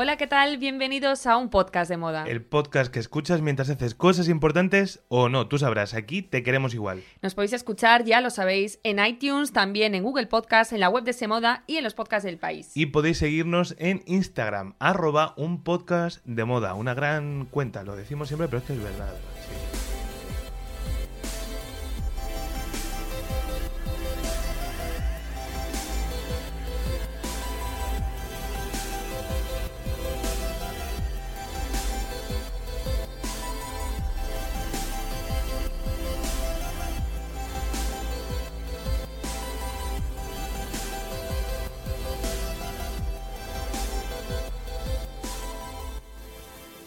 Hola, ¿qué tal? Bienvenidos a un podcast de moda. El podcast que escuchas mientras haces cosas importantes o no, tú sabrás, aquí te queremos igual. Nos podéis escuchar, ya lo sabéis, en iTunes, también en Google Podcast, en la web de Semoda y en los podcasts del país. Y podéis seguirnos en Instagram, arroba un podcast de moda, una gran cuenta, lo decimos siempre, pero es que es verdad. sí.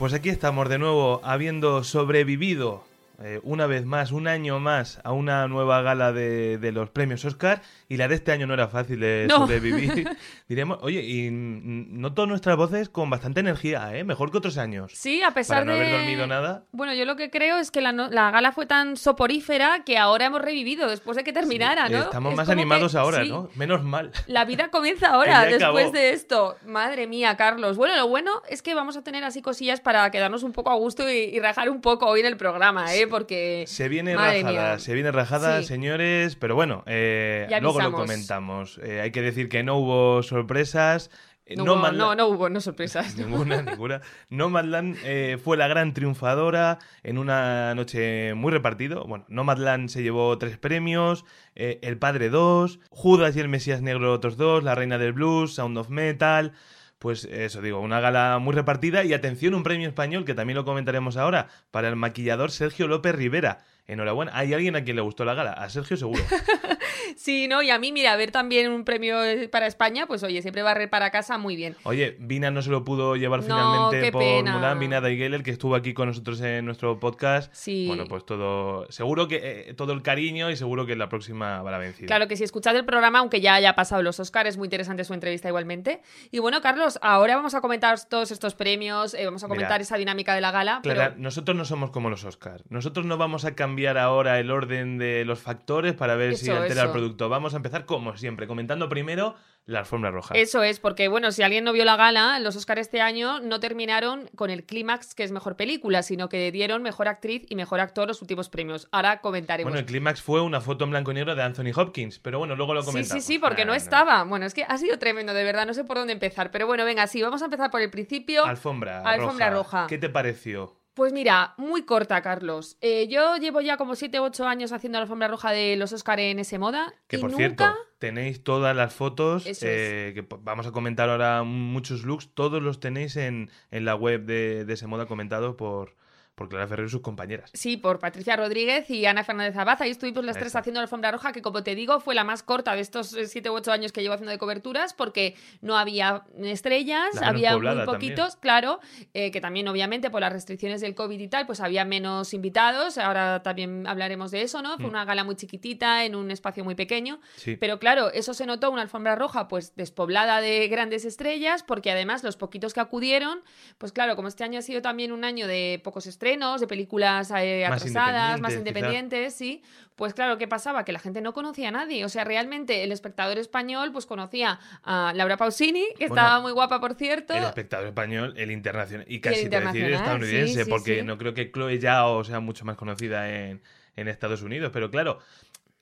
Pues aquí estamos de nuevo, habiendo sobrevivido eh, una vez más, un año más, a una nueva gala de, de los premios Oscar. Y la de este año no era fácil de No. sobrevivir. Diremos, oye, y noto nuestras voces con bastante energía, ¿eh? Mejor que otros años. Sí, a pesar Para no de... haber dormido nada. Bueno, yo lo que creo es que la, no- la gala fue tan soporífera que ahora hemos revivido después de que terminara, Sí, ¿no? Estamos Es más que- animados ahora, sí, ¿no? Menos mal. La vida comienza ahora, después acabó. de esto. Madre mía, Carlos. Bueno, lo bueno es que vamos a tener así cosillas para quedarnos un poco a gusto y, y rajar un poco hoy en el programa, ¿eh? Porque... Se viene Madre rajada, mía. se viene rajada, Sí. señores, pero bueno, eh, luego lo comentamos. Eh, hay que decir que no hubo sorpresas. eh, No, hubo- no, no hubo, no sorpresas. Ninguna, ninguna. Nomadland eh, fue la gran triunfadora en una noche muy repartido. Bueno, Nomadland se llevó tres premios, eh, El Padre 2, Judas y el Mesías Negro otros dos, La Reina del Blues, Sound of Metal. Pues eso digo, una gala muy repartida y atención, un premio español que también lo comentaremos ahora para el maquillador Sergio López Rivera. Enhorabuena. ¿Hay alguien a quien le gustó la gala? A Sergio seguro. Sí, ¿no? Y a mí, mira, ver también un premio eh, para España, pues oye, siempre barrer para casa muy bien. Oye, Vina no se lo pudo llevar No, finalmente por pena. Mulan, Vina Daigeler, que estuvo aquí con nosotros en nuestro podcast. Sí. Bueno, pues todo, seguro que eh, todo el cariño y seguro que la próxima va la vencida. Claro que si escuchad el programa, aunque ya haya pasado los Oscars, es muy interesante su entrevista igualmente. Y bueno, Carlos, ahora vamos a comentar todos estos premios, eh, vamos a comentar Mira, esa dinámica de la gala. Clara, pero... nosotros no somos como los Oscars. Nosotros no vamos a cambiar ahora el orden de los factores para ver si Eso, altera el producto. Vamos a empezar como siempre, comentando primero la alfombra roja. Eso es, porque bueno, si alguien no vio la gala, los Oscars este año no terminaron con el clímax que es mejor película, sino que dieron mejor actriz y mejor actor los últimos premios. Ahora comentaremos. Bueno, el clímax fue una foto en blanco y negro de Anthony Hopkins, pero bueno, luego lo Sí, comentamos. sí, sí, porque no Ah, estaba. Bueno, es que ha sido tremendo, de verdad, no sé por dónde empezar. Pero bueno, venga, sí, vamos a empezar por el principio. Alfombra, Alfombra roja. ¿Qué te pareció? Pues mira, muy corta, Carlos. Eh, yo llevo ya como 7 o 8 años haciendo la alfombra roja de los Oscar en ese moda. Que y por nunca... cierto, tenéis todas las fotos eh, que vamos a comentar ahora muchos looks, todos los tenéis en, en la web de, de ese moda comentados por, por Clara Ferrer y sus compañeras. Sí, por Patricia Rodríguez y Ana Fernández Abad. Ahí estuvimos las tres Eso. haciendo la alfombra roja, que como te digo, fue la más corta de estos 7 u 8 años que llevo haciendo de coberturas, porque no había estrellas, La había muy poquitos, claro, eh, que también obviamente por las restricciones del COVID y tal, pues había menos invitados. Ahora también hablaremos de eso, ¿no? Fue Mm. una gala muy chiquitita, en un espacio muy pequeño. Sí. Pero claro, eso se notó una alfombra roja pues despoblada de grandes estrellas, porque además los poquitos que acudieron, pues claro, como este año ha sido también un año de pocos estrenos, de películas eh, Más atrasadas, más independientes, independientes, sí, pues claro, ¿qué pasaba? Que la gente no conocía a nadie. O sea, realmente el espectador español pues conocía a Laura Pausini, que Bueno, estaba muy guapa, por cierto. El espectador español, el internacional y casi te decir el internacional, estadounidense, sí, sí, porque no creo que Chloe Zhao sea mucho más conocida en, en Estados Unidos, pero claro,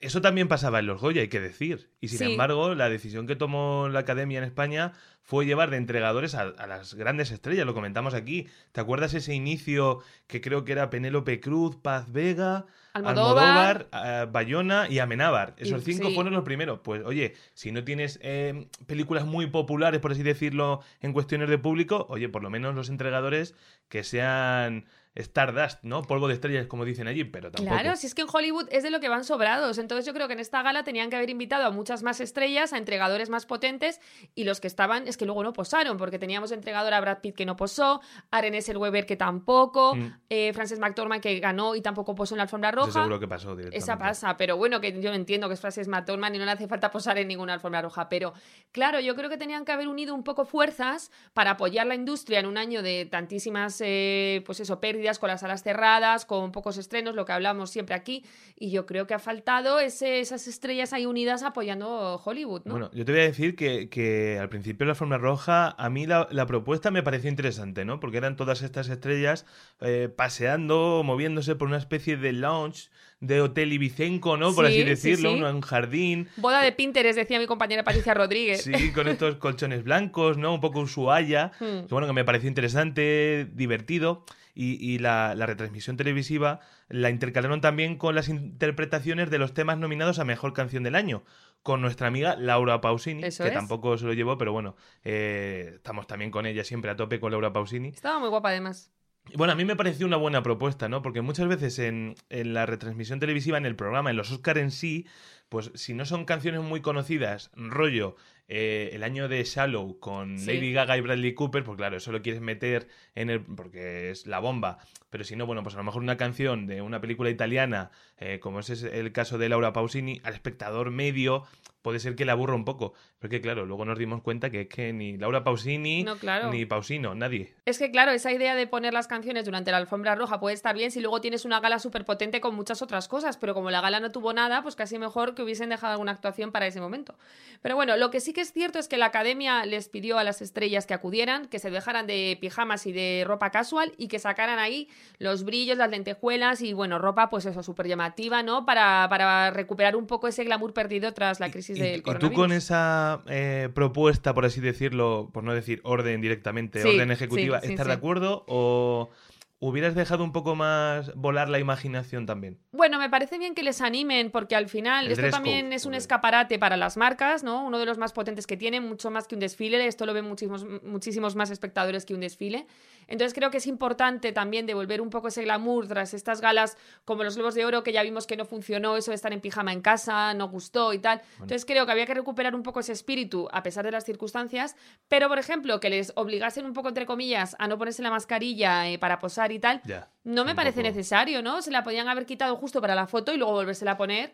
eso también pasaba en los Goya, hay que decir. Y sin Sí. embargo, la decisión que tomó la Academia en España fue llevar de entregadores a, a las grandes estrellas, lo comentamos aquí. ¿Te acuerdas ese inicio que creo que era Penélope Cruz, Paz Vega, Almodóvar. Bayona y Amenábar? Esos cinco sí. fueron los primeros. Pues oye, si no tienes eh, películas muy populares, por así decirlo, en cuestiones de público, oye, por lo menos los entregadores que sean Stardust, ¿no? Polvo de estrellas, como dicen allí, pero tampoco. Claro, si es que en Hollywood es de lo que van sobrados. Entonces yo creo que en esta gala tenían que haber invitado a muchas más estrellas, a entregadores más potentes, y los que estaban es que luego no posaron, porque teníamos entregador a Brad Pitt que no posó, a René Weber que tampoco, Mm. eh, Frances McDormand que ganó y tampoco posó en la alfombra Eso roja. seguro que pasó. Esa pasa, pero bueno, que yo entiendo que es Frances McDormand y no le hace falta posar en ninguna alfombra roja. Pero claro, yo creo que tenían que haber unido un poco fuerzas para apoyar la industria en un año de tantísimas, eh, pues eso, pérdidas con las salas cerradas, con pocos estrenos, lo que hablamos siempre aquí. Y yo creo que ha faltado ese- esas estrellas ahí unidas apoyando Hollywood, ¿no? Bueno, yo te voy a decir que, que al principio la Fórmula Roja, a mí la, la propuesta me pareció interesante, ¿no? Porque eran todas estas estrellas eh, paseando, moviéndose por una especie de lounge, de hotel ibicenco, ¿no? Por Sí, así sí, decirlo, sí. un jardín. Boda de Pinterest, decía mi compañera Patricia Rodríguez. Sí, con estos colchones blancos, ¿no? Un poco Ushuaia. Hmm. Que bueno, que me pareció interesante, divertido. Y, y la, la retransmisión televisiva la intercalaron también con las interpretaciones de los temas nominados a Mejor Canción del Año. Con nuestra amiga Laura Pausini, Eso que es. tampoco se lo llevó, pero bueno, eh, estamos también con ella siempre a tope con Laura Pausini. Estaba muy guapa además. Bueno, a mí me pareció una buena propuesta, ¿no? Porque muchas veces en, en la retransmisión televisiva, en el programa, en los Oscar en sí, pues si no son canciones muy conocidas, rollo, eh, el año de Shallow con Sí. Lady Gaga y Bradley Cooper, pues claro, eso lo quieres meter en el. porque es la bomba. Pero si no, bueno, pues a lo mejor una canción de una película italiana, eh, como ese es el caso de Laura Pausini, al espectador medio puede ser que le aburra un poco. Porque claro, luego nos dimos cuenta que es que ni Laura Pausini, No, claro. ni Pausino, nadie. Es que, claro, esa idea de poner las canciones durante la alfombra roja puede estar bien si luego tienes una gala súper potente con muchas otras cosas, pero como la gala no tuvo nada, pues casi mejor que hubiesen dejado alguna actuación para ese momento. Pero bueno, lo que sí que es cierto es que la academia les pidió a las estrellas que acudieran, que se dejaran de pijamas y de ropa casual y que sacaran ahí los brillos, las lentejuelas y, bueno, ropa, pues eso, súper llamativa, ¿no? Para, para recuperar un poco ese glamour perdido tras la crisis Y- del y, coronavirus. tú con esa eh, propuesta, por así decirlo, por no decir orden directamente, Sí, orden ejecutiva, sí, ¿estás de acuerdo? ¿O hubieras dejado un poco más volar la imaginación también? Bueno, me parece bien que les animen porque al final El esto también code, es un escaparate para las marcas, ¿no? Uno de los más potentes que tienen, mucho más que un desfile. Esto lo ven muchísimos, muchísimos más espectadores que un desfile. Entonces creo que es importante también devolver un poco ese glamour tras estas galas como los Globos de Oro, que ya vimos que no funcionó, eso de estar en pijama en casa, no gustó y tal. Entonces creo que había que recuperar un poco ese espíritu a pesar de las circunstancias, pero por ejemplo, que les obligasen un poco, entre comillas, a no ponerse la mascarilla eh, para posar y tal, no me un parece poco- necesario, ¿no? Se la podían haber quitado justo para la foto y luego volvérsela a poner.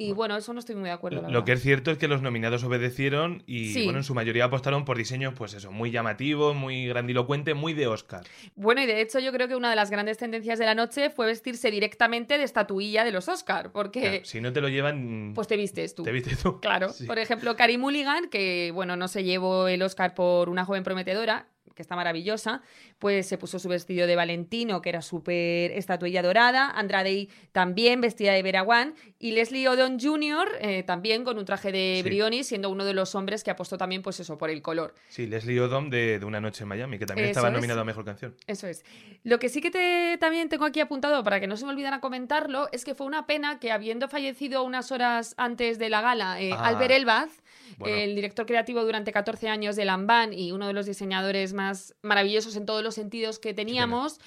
Y bueno, eso no estoy muy de acuerdo. la Lo que es cierto es que los nominados obedecieron y, Sí. bueno, en su mayoría apostaron por diseños, pues eso, muy llamativos, muy grandilocuentes, muy de Oscar. Bueno, y de hecho yo creo que una de las grandes tendencias de la noche fue vestirse directamente de estatuilla de los Oscar, porque Claro, si no te lo llevan, pues te vistes tú. te viste tú. Claro. Sí. Por ejemplo, Carey Mulligan, que bueno, no se llevó el Oscar por una joven prometedora, que está maravillosa, pues se puso su vestido de Valentino, que era súper estatuilla dorada. Andrade también vestida de Vera Wang. Y Leslie Odom Jr. eh, también con un traje de Sí. Brioni, siendo uno de los hombres que apostó también, pues eso, por el color. Sí, Leslie Odom de, de Una noche en Miami, que también Eso estaba es. nominado a Mejor Canción. Eso es. Lo que sí que te, también tengo aquí apuntado para que no se me olvidara comentarlo es que fue una pena que habiendo fallecido unas horas antes de la gala eh, Ah. Albert Elbaz, Bueno. el director creativo durante 14 años de Lamban y uno de los diseñadores más maravillosos en todos los sentidos que teníamos.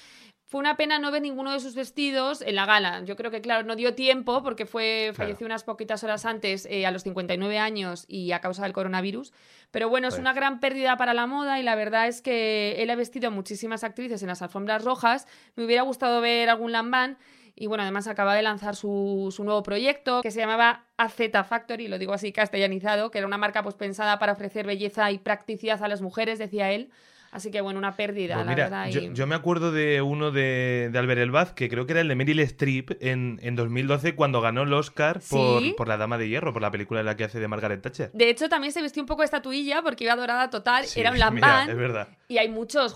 Fue una pena no ver ninguno de sus vestidos en la gala. Yo creo que, claro, no dio tiempo porque fue Claro. falleció unas poquitas horas antes, eh, a los 59 años y a causa del coronavirus. Pero bueno, es Pues. una gran pérdida para la moda y la verdad es que él ha vestido a muchísimas actrices en las alfombras rojas. Me hubiera gustado ver algún lambán. Y bueno, además acaba de lanzar su, su nuevo proyecto que se llamaba AZ Factory, lo digo así castellanizado, que era una marca pues pensada para ofrecer belleza y practicidad a las mujeres, decía él. Así que bueno, una pérdida, Pues la verdad. yo, y- yo me acuerdo de uno de, de Albert Elbaz, que creo que era el de Meryl Streep en, en 2012, cuando ganó el Oscar por, ¿Sí? por La Dama de Hierro, por la película en la que hace de Margaret Thatcher. De hecho, también se vestió un poco estatuilla porque iba dorada total, Sí, era un mira, lambán. es verdad. Y hay muchos,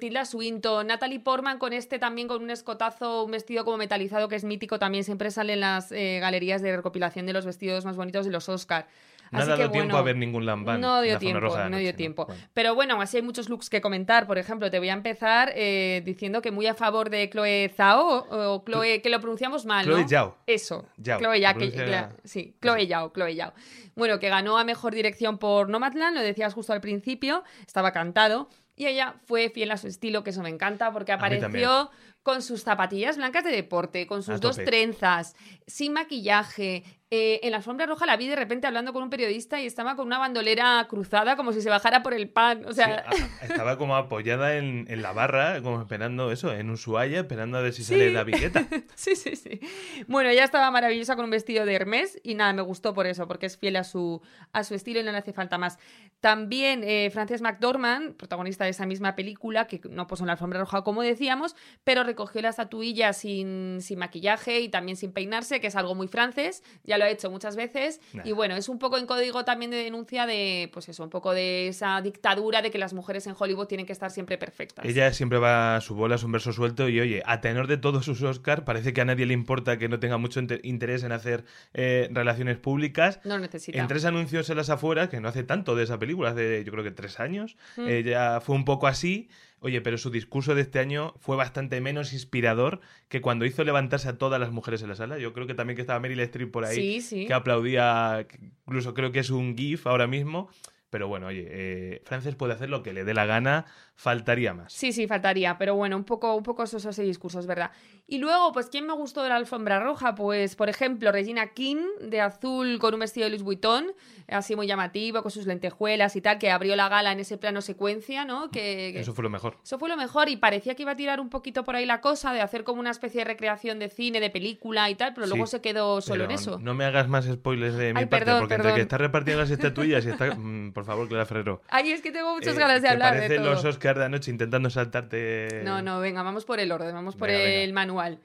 Tilda Swinton, Natalie Portman con este también con un escotazo, un vestido como metalizado que es mítico, también siempre sale en las eh, galerías de recopilación de los vestidos más bonitos de los Oscar. No ha dado que, tiempo bueno, a ver ningún lambán. No dio tiempo, no dio tiempo. Bueno. Pero bueno, aún así hay muchos looks que comentar. Por ejemplo, te voy a empezar eh, diciendo que muy a favor de Chloe Zhao o, Chloe, que lo pronunciamos mal, Chloe ¿no? Zhao. Eso, Zhao, Chloe lo que- la- sí, Chloe Zhao, Chloe Zhao. Bueno, que ganó a Mejor Dirección por Nomadland, lo decías justo al principio, estaba cantado. Y ella fue fiel a su estilo, que eso me encanta, porque apareció con sus zapatillas blancas de deporte, con sus dos trenzas, sin maquillaje. Eh, en la alfombra roja la vi de repente hablando con un periodista y estaba con una bandolera cruzada como si se bajara por el pan. O sea, Sí, a- estaba como apoyada en, en la barra, como esperando eso, en Ushuaia, esperando a ver si sale la viqueta. Sí, sí, sí. Bueno, ella estaba maravillosa con un vestido de Hermes y nada, me gustó por eso, porque es fiel a su, a su estilo y no le hace falta más. También eh, Frances McDormand, protagonista de esa misma película, que no puso en la alfombra roja como decíamos, pero recogió la estatuilla sin, sin maquillaje y también sin peinarse, que es algo muy francés, ya lo ha hecho muchas veces. Nah. Y bueno, es un poco en código también de denuncia de, pues eso, un poco de esa dictadura de que las mujeres en Hollywood tienen que estar siempre perfectas. Ella siempre va a su bola, es un verso suelto y oye, a tenor de todos sus Oscar, parece que a nadie le importa que no tenga mucho inter- interés en hacer eh, relaciones públicas. No necesita. En tres anuncios en las afueras, que no hace tanto de esa película, hace yo creo que tres años, Mm. ella fue un poco así. Oye, pero su discurso de este año fue bastante menos inspirador que cuando hizo levantarse a todas las mujeres en la sala. Yo creo que también que estaba Meryl Streep por ahí, Sí, sí. que aplaudía, incluso creo que es un GIF ahora mismo. Pero bueno, oye, eh, Frances puede hacer lo que le dé la gana, faltaría más. Sí, sí, faltaría, pero bueno, un poco, un poco esos, esos discursos, ¿verdad? Y luego, pues, ¿quién me gustó de la alfombra roja? Pues, por ejemplo, Regina King, de azul con un vestido de Louis Vuitton, así muy llamativo, con sus lentejuelas y tal, que abrió la gala en ese plano secuencia, ¿no? Que, que- Eso fue lo mejor. eso fue lo mejor y parecía que iba a tirar un poquito por ahí la cosa, de hacer como una especie de recreación de cine, de película y tal, pero luego se quedó solo en eso. No me hagas más spoilers de mi Ay, parte, perdón, porque entre perdón. que estás repartiendo las estatuillas y está. mm, por favor, Clara Ferrero. Ay, es que tengo muchas Eh, ganas de hablar de todo. los De anoche intentando saltarte. No, no, venga, vamos por el orden, vamos por Venga, el venga. manual.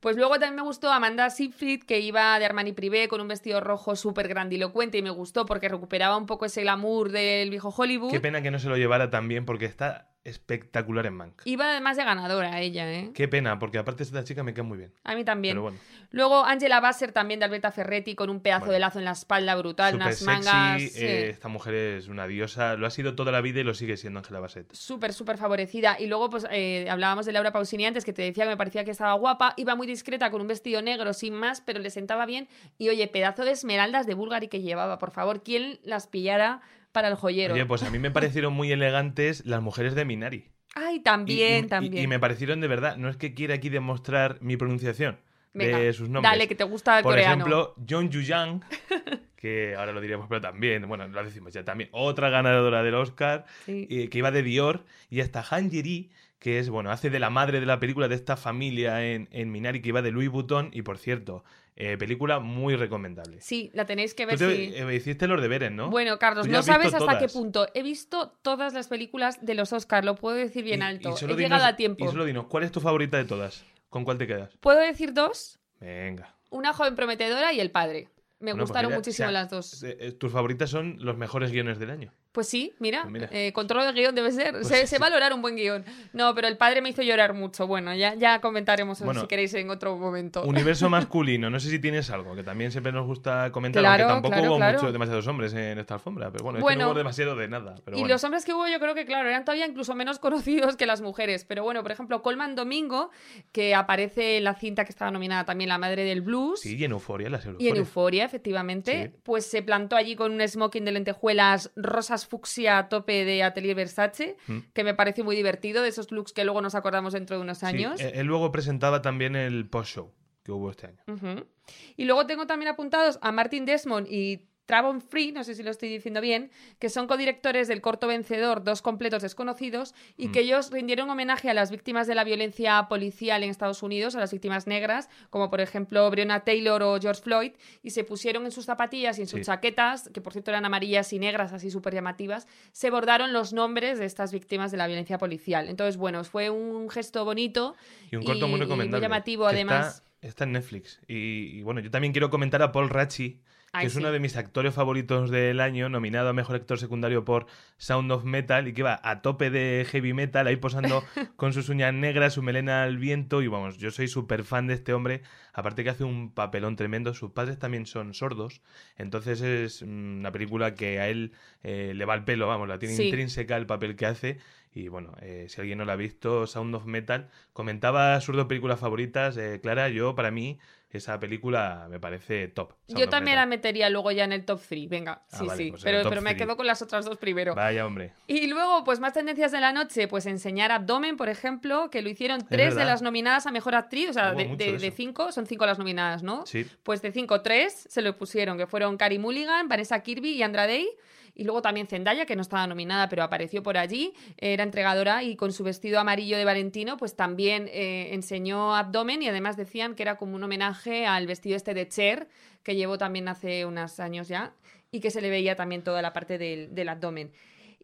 Pues luego también me gustó Amanda Seyfried, que iba de Armani Privé con un vestido rojo súper grandilocuente y me gustó porque recuperaba un poco ese glamour del viejo Hollywood. Qué pena que no se lo llevara tan bien porque está espectacular en Mank. Iba además de ganadora ella, ¿eh? Qué pena, porque aparte esta chica me cae muy bien. A mí también. Pero bueno, Luego Angela Basser también de Alberta Ferretti con un pedazo Bueno. de lazo en la espalda brutal, unas sexy. mangas. eh, sí. esta mujer es una diosa. Lo ha sido toda la vida y lo sigue siendo Angela Bassett. súper, súper favorecida. Y luego, pues, eh, hablábamos de Laura Pausini antes, que te decía que me parecía que estaba guapa. Iba muy discreta con un vestido negro sin más, pero le sentaba bien. Y oye, pedazo de esmeraldas de Bulgari que llevaba, por favor, ¿quién las pillara para el joyero? Oye, pues a mí me parecieron muy elegantes las mujeres de Minari. Ay, también, y- y- también. Y, me parecieron de verdad. No es que quiera aquí demostrar mi pronunciación Venga, de sus nombres. Dale, que te gusta el Por coreano. ejemplo, John Yang, que ahora lo diríamos, pero también, bueno, lo decimos ya también, otra ganadora del Oscar, Sí. eh, que iba de Dior, y hasta Han Yeri, que es, bueno, hace de la madre de la película de esta familia en, en Minari, que iba de Louis Vuitton, y por cierto, eh, película muy recomendable. Sí, la tenéis que Tú ver te- si... eh, hiciste los deberes, ¿no? Bueno, Carlos, Tú no sabes hasta qué punto. He visto todas las películas de los Oscars, lo puedo decir bien Y- alto. y solo He dinos- llegado a tiempo. Y solo dinos, ¿cuál es tu favorita de todas? ¿Con cuál te quedas? ¿Puedo decir dos? Venga. Una joven prometedora y el padre. Me Bueno, pues gustaron mira, muchísimo o sea, las dos. eh, eh, Tus favoritas son los mejores guiones del año. Pues sí, mira, Pues mira. eh, control de guion debe ser. Pues sé, sí. sé valorar un buen guion. No, pero el padre me hizo llorar mucho. Bueno, ya, ya comentaremos Bueno, si queréis en otro momento. Universo masculino, no sé si tienes algo, que también siempre nos gusta comentar, Claro, aunque tampoco claro, hubo claro. mucho- demasiados hombres en esta alfombra, pero bueno, es que no hubo demasiado de nada. Pero y bueno. los hombres que hubo, yo creo que, claro, eran todavía incluso menos conocidos que las mujeres. Pero bueno, por ejemplo, Colman Domingo, que aparece en la cinta que estaba nominada también La Madre del Blues. Sí, y en Euforia, Y en Euforia. Euforia, efectivamente, Sí. pues se plantó allí con un smoking de lentejuelas rosas fucsia a tope de Atelier Versace, Mm. que me pareció muy divertido, de esos looks que luego nos acordamos dentro de unos Sí, años. eh, él luego presentaba también el post-show que hubo este año. Y luego tengo también apuntados a Martin Desmond y Travon Free, no sé si lo estoy diciendo bien, que son codirectores del corto vencedor Dos completos desconocidos y Mm. que ellos rindieron homenaje a las víctimas de la violencia policial en Estados Unidos, a las víctimas negras, como por ejemplo Breonna Taylor o George Floyd, y se pusieron en sus zapatillas y en sus Sí. chaquetas, que por cierto eran amarillas y negras, así súper llamativas, se bordaron los nombres de estas víctimas de la violencia policial. Entonces, bueno, fue un gesto bonito Y un corto y- muy y muy recomendable. llamativo, además. Está, está en Netflix. Y, y bueno, yo también quiero comentar a Paul Ratchi, que es sí. uno de mis actores favoritos del año, nominado a Mejor Actor Secundario por Sound of Metal, y que va a tope de heavy metal, ahí posando con sus uñas negras, su melena al viento, y vamos, yo soy súper fan de este hombre, aparte que hace un papelón tremendo, sus padres también son sordos, entonces es mm, una película que a él eh, le va al pelo, vamos, la tiene Sí. intrínseca el papel que hace, y bueno, eh, si alguien no la ha visto, Sound of Metal, comentaba sus dos películas favoritas, eh, Clara, yo para mí esa película me parece top. Sound Yo también la metería luego ya en el top 3. Venga, Ah, sí, vale, sí. pues pero pero me quedo con las otras dos primero. Vaya, hombre. Y luego, pues más tendencias de la noche, pues enseñar abdomen, por ejemplo, que lo hicieron tres de las nominadas a mejor actriz, o sea, Hubo de, cinco, son cinco las nominadas, ¿no? Sí. Pues de cinco, tres se lo pusieron, que fueron Carey Mulligan, Vanessa Kirby y Andra Day. Y luego también Zendaya, que no estaba nominada, pero apareció por allí, era entregadora y con su vestido amarillo de Valentino, pues también eh, enseñó abdomen y además decían que era como un homenaje al vestido este de Cher, que llevó también hace unos años ya, y que se le veía también toda la parte del, del abdomen.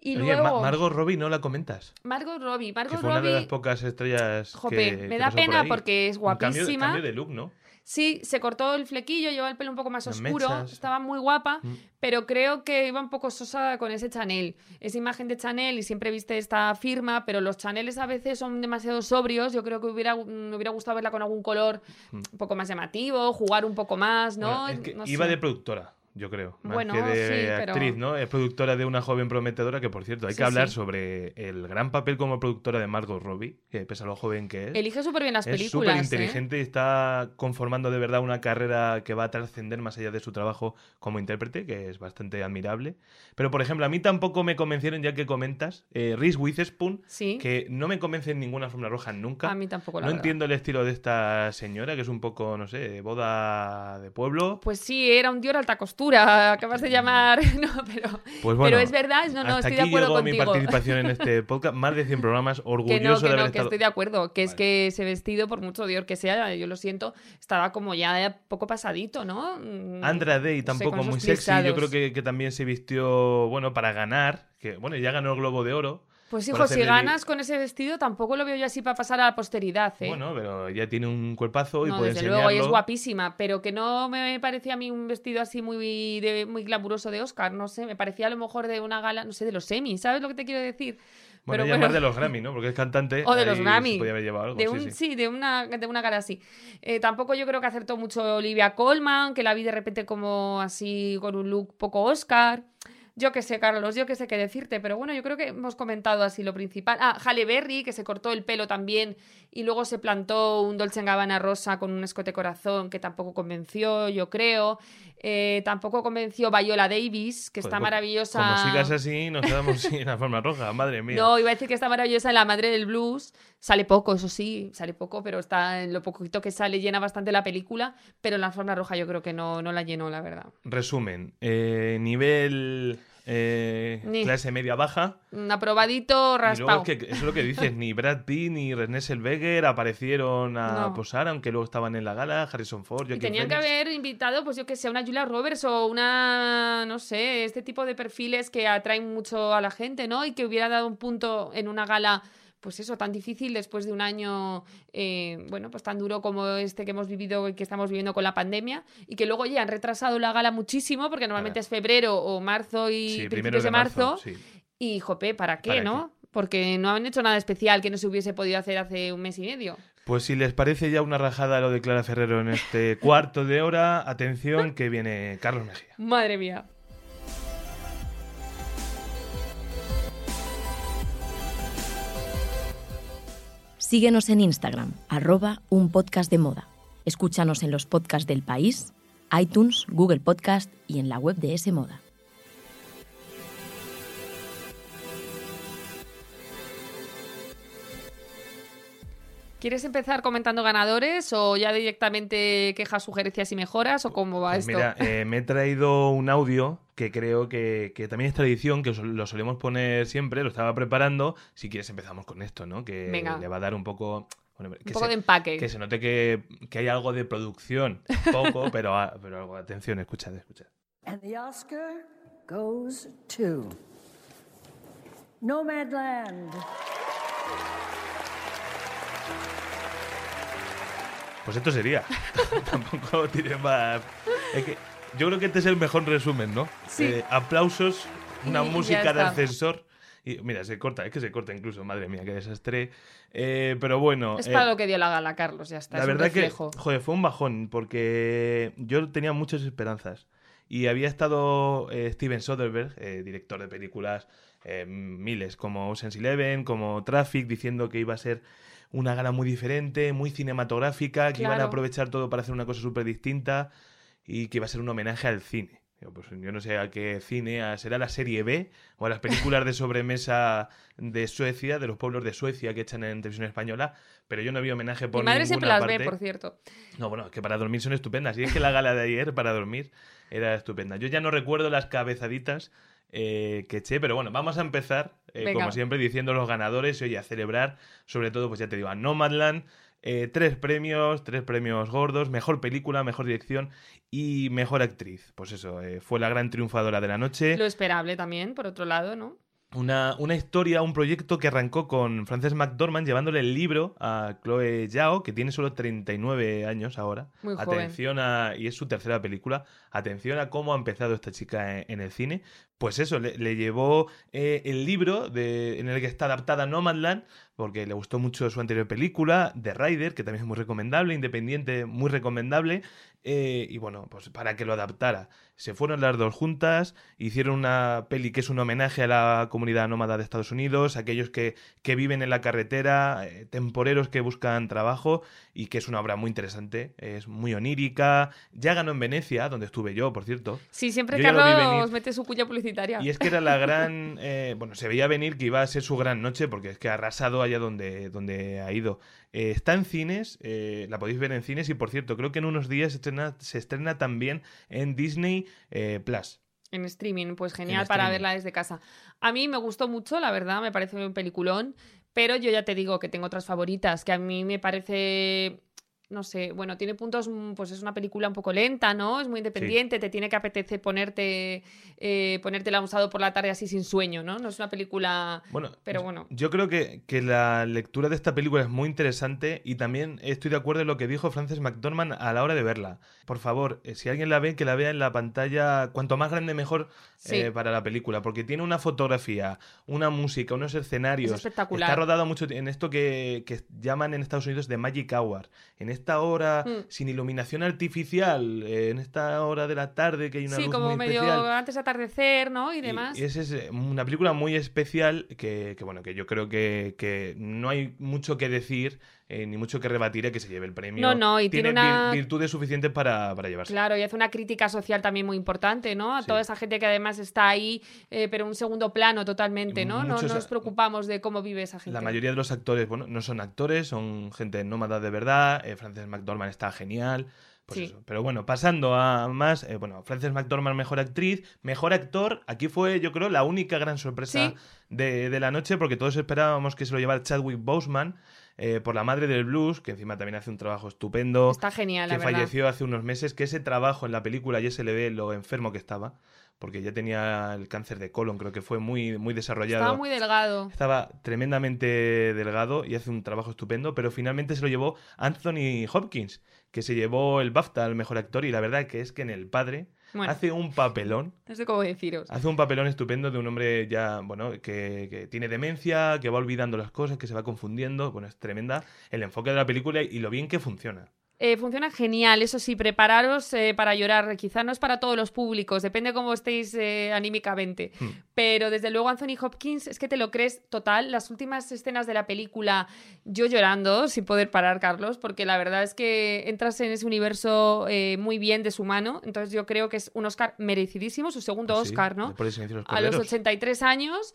Y Oye, luego... Ma- Margot Robbie no la comentas. Margot Robbie, Que Margot fue una de las Robbie, pocas estrellas jope, que, me que da por pena porque es Un cambio guapísima. cambio de look, ¿no? Sí, se cortó el flequillo, lleva el pelo un poco más oscuro, mechas. estaba muy guapa, Mm. pero creo que iba un poco sosa con ese Chanel. Esa imagen de Chanel y siempre viste esta firma, pero los Chaneles a veces son demasiado sobrios. Yo creo que hubiera, me hubiera gustado verla con algún color Mm. un poco más llamativo, jugar un poco más, ¿no? Bueno, es que No iba sé. de productora, yo creo. Más Bueno, que de sí, pero- actriz, ¿no? Es productora de una joven prometedora que, por cierto, hay Sí, que hablar sí. sobre el gran papel como productora de Margot Robbie, que pese a lo joven que es. Elige súper bien las es películas. súper ¿eh? inteligente y está conformando de verdad una carrera que va a trascender más allá de su trabajo como intérprete, que es bastante admirable. Pero, por ejemplo, a mí tampoco me convencieron, ya que comentas, eh, Reese Witherspoon, que no me convence en ninguna fórmula roja nunca. a mí tampoco la No verdad. entiendo el estilo de esta señora, que es un poco, no sé, boda de pueblo. Pues sí, era un Dior alta costura, acabas de llamar. No, pero, Pues bueno, pero es verdad, no, no, hasta estoy de acuerdo llegó mi contigo. participación en este podcast. Más de 100 programas, orgulloso Que no, que de haber no, que estado... estoy de acuerdo. Que es Vale. que ese vestido, por mucho Dior que sea, yo lo siento, estaba como ya poco pasadito, ¿no? Mm, Andra Day no sé, tampoco muy sexy. Yo creo que, que también se vistió, bueno, para ganar. Que, bueno, ya ganó el Globo de Oro. Pues hijo, si ganas con ese vestido, tampoco lo veo yo así para pasar a la posteridad, ¿eh? Bueno, pero ya tiene un cuerpazo y no, puede desde enseñarlo. luego, y es guapísima, pero que no me parecía a mí un vestido así muy, de, muy glamuroso de Oscar, no sé, me parecía a lo mejor de una gala, no sé, de los semis, ¿sabes lo que te quiero decir? Bueno, Pero bueno. más de los Grammy, ¿no? Porque es cantante. O de los Grammy. podía haber llevado algo. De sí, un, sí. sí, de una, de una gala así. Eh, tampoco yo creo que acertó mucho Olivia Colman, que la vi de repente como así con un look poco Oscar. Yo qué sé, Carlos, yo qué sé qué decirte, pero bueno, yo creo que hemos comentado así lo principal. Ah, Halle Berry, que se cortó el pelo también y luego se plantó un Dolce Gabbana rosa con un escote corazón que tampoco convenció, yo creo. Eh, tampoco convenció Viola Davis, que está maravillosa. Como sigas así, nos quedamos sin la forma roja. Madre mía. No, iba a decir que está maravillosa en La Madre del Blues. Sale poco, eso sí, sale poco, pero está en lo poquito que sale llena bastante la película, pero en la forma roja yo creo que no, no la llenó, la verdad. Resumen. eh, nivel eh, clase media baja. Un aprobadito Y raspado. es que eso es lo que dices, ni Brad Pitt ni René Zellweger aparecieron a No. posar, aunque luego estaban en la gala, Harrison Ford, Y Joaquin tenían que haber invitado, pues yo que sé, una Julia Roberts o una, no sé, este tipo de perfiles que atraen mucho a la gente, ¿no? Y que hubiera dado un punto en una gala, pues eso, tan difícil después de un año, eh, bueno, pues tan duro como este que hemos vivido y que estamos viviendo con la pandemia. Y que luego ya han retrasado la gala muchísimo, porque normalmente es febrero o marzo y Sí, principios primeros de marzo. sí. Y, jope, ¿para qué, ¿Para no? Porque no han hecho nada especial que no se hubiese podido hacer hace un mes y medio. Pues si les parece ya una rajada lo de Clara Ferrero en este cuarto de hora, atención que viene Carlos Mejía. Madre mía. Síguenos en Instagram, arroba un podcast de moda. Escúchanos en los podcasts del país, iTunes, Google Podcast y en la web de S Moda. ¿Quieres empezar comentando ganadores o ya directamente quejas, sugerencias y mejoras o cómo va Pues esto? mira, eh, me he traído un audio que creo que, que también es tradición, que lo solemos poner siempre, lo estaba preparando. Si quieres empezamos con esto, ¿no? Que Venga. le va a dar un poco... bueno, que Un poco se- de empaque. Que se note que, que hay algo de producción. Poco, pero, ah, pero algo. Atención, escuchad, escuchad. And the Oscar goes to Nomadland. Pues esto sería. Tampoco tiene más. Es que yo creo que este es el mejor resumen, ¿no? Sí. Eh, aplausos, una Y- música de ascensor. Y mira, se corta, es que se corta incluso, madre mía, qué desastre. Eh, pero bueno. Es eh, para lo que dio la gala, Carlos, ya está. la es un verdad que, joder, fue un bajón porque yo tenía muchas esperanzas. Y había estado Steven Soderbergh, director de películas miles como Ocean's Eleven, como Traffic, diciendo que iba a ser una gala muy diferente, muy cinematográfica, que iban a aprovechar todo para hacer una cosa súper distinta y que iba a ser un homenaje al cine. Digo, Pues yo no sé a qué cine, a- será la serie B o a las películas de sobremesa de Suecia, de los pueblos de Suecia que echan en televisión española, pero yo no vi homenaje por Mi madre siempre las parte. ve, por cierto. No, bueno, es que para dormir son estupendas. Y es que la gala de ayer para dormir era estupenda. Yo ya no recuerdo las cabezaditas eh, que eché, pero bueno, vamos a empezar, eh, como siempre, diciendo los ganadores y oye, a celebrar, sobre todo, pues ya te digo, a Nomadland. eh, tres premios, tres premios gordos, mejor película, mejor dirección y mejor actriz. Pues eso, eh, fue la gran triunfadora de la noche. Lo esperable también, por otro lado, ¿no? Una, una historia, un proyecto que arrancó con Frances McDormand llevándole el libro a Chloe Zhao, que tiene solo 39 años ahora. Muy joven. Atención a. Y es su tercera película. Atención a cómo ha empezado esta chica en, en el cine. Pues eso, le, le llevó eh, el libro de, en el que está adaptada Nomadland, porque le gustó mucho su anterior película, The Rider, que también es muy recomendable, independiente, muy recomendable. Eh, y bueno, pues para que lo adaptara. Se fueron las dos juntas, hicieron una peli que es un homenaje a la comunidad nómada de Estados Unidos, aquellos que, que viven en la carretera, eh, temporeros que buscan trabajo, y que es una obra muy interesante, es muy onírica. Ya ganó en Venecia, donde estuve yo, por cierto. Sí, siempre Yo Carlos mete su cuya publicitaria. Y es que era la gran. eh, bueno, se veía venir que iba a ser su gran noche, porque es que ha arrasado allá donde, donde ha ido. Eh, está en cines, eh, la podéis ver en cines, y por cierto, creo que en unos días se estrena, se estrena también en Disney eh, Plus. En streaming, pues genial En para streaming. verla desde casa. A mí me gustó mucho, la verdad, me parece un peliculón, pero yo ya te digo que tengo otras favoritas, que a mí me parece, no sé, bueno, tiene puntos, mm, pues es una película un poco lenta, ¿no? Es muy independiente, te tiene que apetecer ponerte, eh, ponértela un sábado por la tarde así sin sueño, ¿no? No es una película... Bueno, Pero bueno. Yo creo que, que la lectura de esta película es muy interesante y también estoy de acuerdo en lo que dijo Frances McDormand a la hora de verla. Por favor, eh, si alguien la ve, que la vea en la pantalla, cuanto más grande mejor Sí. eh, para la película, porque tiene una fotografía, una música, unos escenarios. Es espectacular. Está rodado mucho en esto que, que llaman en Estados Unidos de Magic Hour. En esta hora Mm. sin iluminación artificial, eh, en esta hora de la tarde que hay una Sí, luz como muy medio especial. antes de atardecer, ¿no? Y Y demás. es, es, eh, una película muy especial que, que, bueno, que yo creo que, que no hay mucho que decir eh, ni mucho que rebatir a que se lleve el premio. No, no, y tiene una- virtudes suficientes para, para llevarse. Claro, y hace una crítica social también muy importante, ¿no? A Sí. toda esa gente que además está ahí, eh, pero en un segundo plano totalmente, ¿no? No nos preocupamos de cómo vive esa gente. La mayoría de los actores, bueno, no son actores, son gente nómada de verdad. Eh, Frances McDormand está genial. Pues Sí. eso. Pero bueno, pasando a más, eh, bueno, Frances McDormand, mejor actriz, mejor actor. Aquí fue, yo creo, la única gran sorpresa Sí. de, de la noche, porque todos esperábamos que se lo llevara Chadwick Boseman eh, por la madre del blues, que encima también hace un trabajo estupendo. Está genial, que la verdad. falleció hace unos meses, que ese trabajo en la película ya se le ve lo enfermo que estaba, porque ya tenía el cáncer de colon, creo que fue muy, muy desarrollado. Estaba muy delgado. Estaba tremendamente delgado y hace un trabajo estupendo, pero finalmente se lo llevó Anthony Hopkins, que se llevó el BAFTA al mejor actor y la verdad que es que en El Padre Bueno, hace un papelón, no sé cómo deciros. hace un papelón estupendo de un hombre ya, bueno, que, que tiene demencia, que va olvidando las cosas, que se va confundiendo, bueno, es tremenda el enfoque de la película y lo bien que funciona. Eh, funciona genial, eso sí, prepararos eh, para llorar. Quizá no es para todos los públicos, depende cómo estéis eh, anímicamente. Hmm. Pero desde luego Anthony Hopkins es que te lo crees total. Las últimas escenas de la película, yo llorando sin poder parar, Carlos, porque la verdad es que entras en ese universo muy bien de su mano. Entonces yo creo que es un Oscar merecidísimo, su segundo sí, Oscar, ¿no? Los a los corderos. 83 años.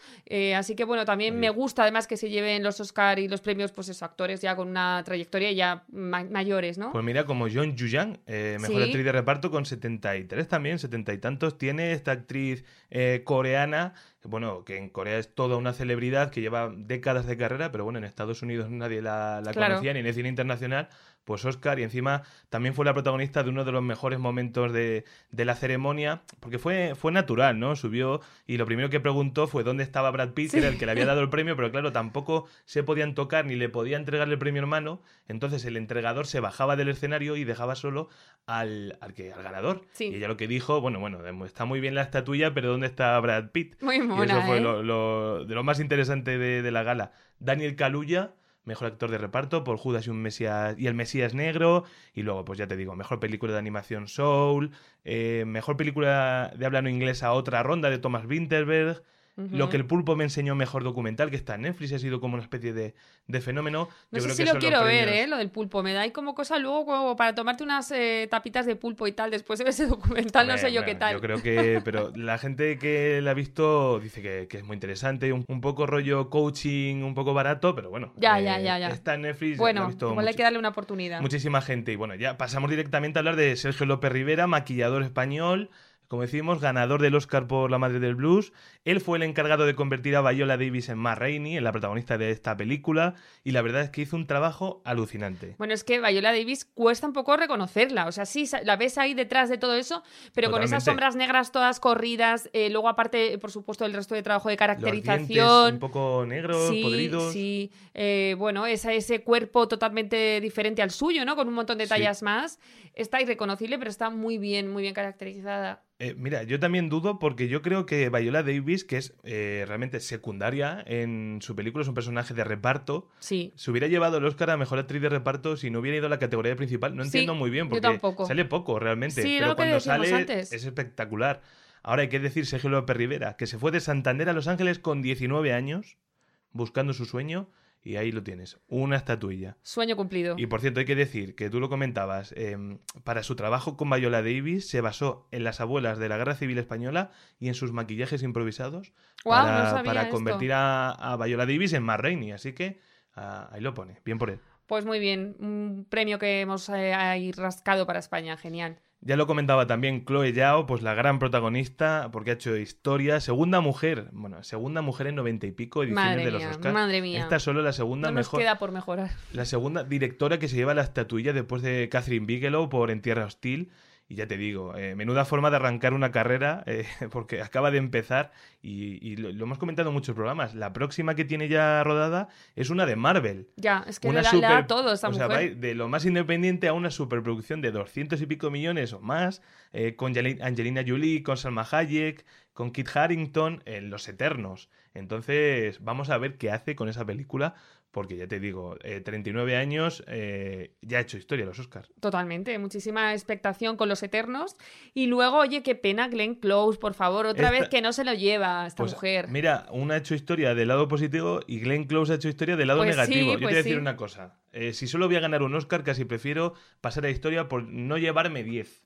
así que bueno, también me gusta además que se lleven los Oscar y los premios, pues eso, actores ya con una trayectoria ya ma- mayores, ¿no? Pues mira, como John Yuyang, eh, mejor Sí. actriz de reparto con 73 también, 70 y tantos. Tiene esta actriz eh, coreana, bueno, que en Corea es toda una celebridad que lleva décadas de carrera, pero bueno, en Estados Unidos nadie la, la Claro. conocía, ni en el cine internacional, pues Oscar, y encima también fue la protagonista de uno de los mejores momentos de, de la ceremonia, porque fue, fue natural, ¿no? Subió y lo primero que preguntó fue dónde estaba Brad Pitt, que era el que le había dado el premio, pero claro, tampoco se podían tocar ni le podía entregarle el premio hermano, entonces el entregador se bajaba del escenario y dejaba solo al, al, que, al ganador. Sí. Y ella lo que dijo, bueno, bueno, está muy bien la estatuilla, pero ¿dónde está Brad Pitt? Muy y mona, eso fue ¿eh? lo, lo- de lo más interesante de, de la gala. Daniel Kaluuya, mejor actor de reparto por Judas y, un Mesías, y el Mesías Negro. Y luego, pues ya te digo, mejor película de animación Soul. eh, mejor película de habla no inglesa Otra Ronda de Thomas Winterberg. Lo que el pulpo me enseñó mejor documental, que está en Netflix, ha sido como una especie de, de fenómeno. No Yo sé creo si que lo quiero ver, ¿eh? Lo del pulpo. Me da ahí como cosa luego como para tomarte unas eh, tapitas de pulpo y tal. Después de ver ese documental, no sé yo qué tal. Yo creo que, pero la gente que la ha visto dice que, que es muy interesante, un, un poco rollo coaching, un poco barato, pero bueno. Ya, eh, ya, ya, ya. Está en Netflix, ha Bueno, visto igual hay que darle una oportunidad. muchísima gente. Y bueno, ya pasamos directamente a hablar de Sergio López Rivera, maquillador español. Como decimos, ganador del Oscar por La Madre del Blues. Él fue el encargado de convertir a Viola Davis en Ma Rainey, en la protagonista de esta película. Y la verdad es que hizo un trabajo alucinante. Bueno, es que Viola Davis cuesta un poco reconocerla. O sea, sí, la ves ahí detrás de todo eso, pero con esas sombras negras todas corridas. eh, luego, aparte, por supuesto, el resto de trabajo de Los caracterización. un poco negros, sí, podridos. sí. Eh, bueno, esa, ese cuerpo totalmente diferente al suyo, ¿no? Con un montón de Sí. tallas más. Está irreconocible, pero está muy bien, muy bien caracterizada. Eh, mira, yo también dudo porque yo creo que Viola Davis, que es eh, realmente secundaria en su película, es un personaje de reparto, Sí. se hubiera llevado el Oscar a Mejor Actriz de Reparto si no hubiera ido a la categoría principal. No Sí, entiendo muy bien porque tampoco. sale poco realmente, Sí, pero cuando sale antes. es espectacular. Ahora hay que decir Sergio López Rivera, que se fue de Santander a Los Ángeles con 19 años, buscando su sueño, y ahí lo tienes, una estatuilla. Sueño cumplido. Y por cierto, hay que decir que tú lo comentabas, eh, para su trabajo con Viola Davis se basó en las abuelas de la Guerra Civil Española y en sus maquillajes improvisados para, no sabía para esto. convertir a, a Viola Davis en Ma Rainey. Así que ah, ahí lo pone, bien por él. Pues muy bien, un premio que hemos eh, ahí rascado para España, genial. Ya lo comentaba también Chloe Zhao, pues la gran protagonista, porque ha hecho historia, segunda mujer, bueno, segunda mujer en noventa y pico ediciones Madre de los mía, Oscars. madre mía. Esta es solo la segunda No nos mejor, queda por mejorar. la segunda directora que se lleva la estatuilla después de Catherine Bigelow por En Tierra Hostil. Y ya te digo, eh, menuda forma de arrancar una carrera, eh, porque acaba de empezar y, y lo, lo hemos comentado en muchos programas. La próxima que tiene ya rodada es una de Marvel. Ya, es que Una le da, le da super- todo a esta o sea, mujer. va a ir de lo más independiente a una superproducción de 200 y pico millones o más, eh, con Angelina Jolie, con Salma Hayek, con Kit Harington, en Los Eternos. Entonces, vamos a ver qué hace con esa película, porque ya te digo, eh, 39 años, eh, ya ha hecho historia los Oscars. Totalmente, muchísima expectación con los Eternos. Y luego, oye, qué pena Glenn Close, por favor, otra Esta- vez que no se lo lleva esta Pues, mujer. Mira, una ha hecho historia del lado positivo y Glenn Close ha hecho historia del lado Pues sí, negativo. Yo te pues voy a decir sí. una cosa. eh, si solo voy a ganar un Oscar, casi prefiero pasar a historia por no llevarme 10.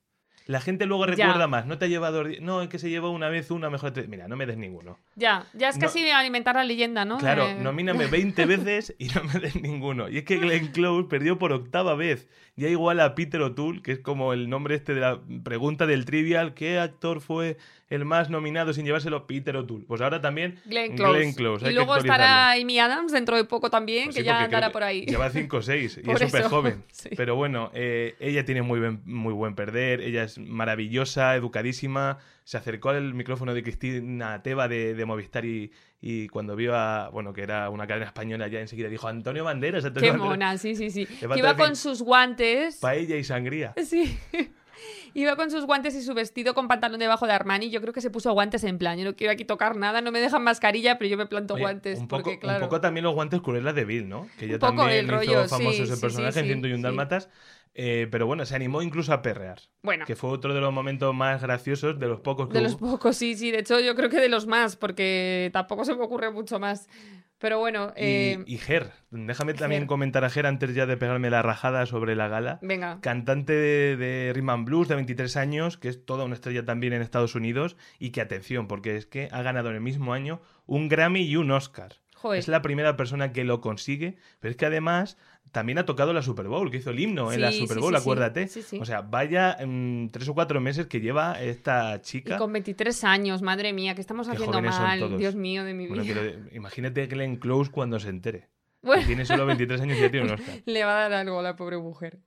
La gente luego Ya. recuerda más. No te ha llevado. No, es que se llevó una vez una mejor. Mira, no me des ninguno. Ya, ya es No- casi alimentar la leyenda, ¿no? Claro, Eh, nomíname 20 veces y no me des ninguno. Y es que Glenn Close perdió por octava vez. Ya igual a Peter O'Toole, que es como el nombre este de la pregunta del trivial. ¿Qué actor fue el más nominado sin llevárselo? Peter O'Toole. Pues ahora también Glenn Close. Close, hay y luego estará Amy Adams dentro de poco también, Pues que sí, ya andará por ahí. Lleva 5 o 6 y es súper joven. sí. Pero bueno, eh, ella tiene muy buen, muy buen perder. Ella es maravillosa, educadísima. Se acercó al micrófono de Cristina Teba de, de Movistar y, y cuando vio a. Bueno, que era una cadena española, ya enseguida dijo Antonio Banderas. Antonio Qué Banderas, mona, sí, sí, sí. Que iba con sus guantes. Paella y sangría. Sí. Iba con sus guantes y su vestido con pantalón debajo de Armani. Yo creo que se puso guantes en plan. Yo no quiero aquí tocar nada, no me dejan mascarilla, pero yo me planto Oye, guantes. un, poco, porque, claro. un poco también los guantes crueles de Bill, ¿no? Que ya Un poco también el hizo famoso sí, ese sí, personaje sí, en sí, 101 sí. Dálmatas. Eh, pero bueno, se animó incluso a perrear. Bueno, Que fue otro de los momentos más graciosos, de los pocos que de los hubo. pocos, sí, sí. De hecho, yo creo que de los más, porque tampoco se me ocurre mucho más. Pero bueno, Y, eh, y Ger, déjame también Ger. comentar a Ger antes ya de pegarme la rajada sobre la gala. venga. Cantante de, de Rhythm and Blues de 23 años, que es toda una estrella también en Estados Unidos. Y que atención, porque es que ha ganado en el mismo año un Grammy y un Oscar. Joder. Es la primera persona que lo consigue, pero es que además también ha tocado la Super Bowl, que hizo el himno en la Super Bowl, sí, sí. acuérdate. O sea, vaya mm, tres o cuatro meses que lleva esta Y chica. con 23 años, madre mía, ¿qué estamos Qué haciendo mal? Dios mío de mi vida. Bueno, pero imagínate Glenn Close cuando se entere. Bueno. Que tiene solo 23 años y ya tiene un Oscar. Le va a dar algo a la pobre mujer.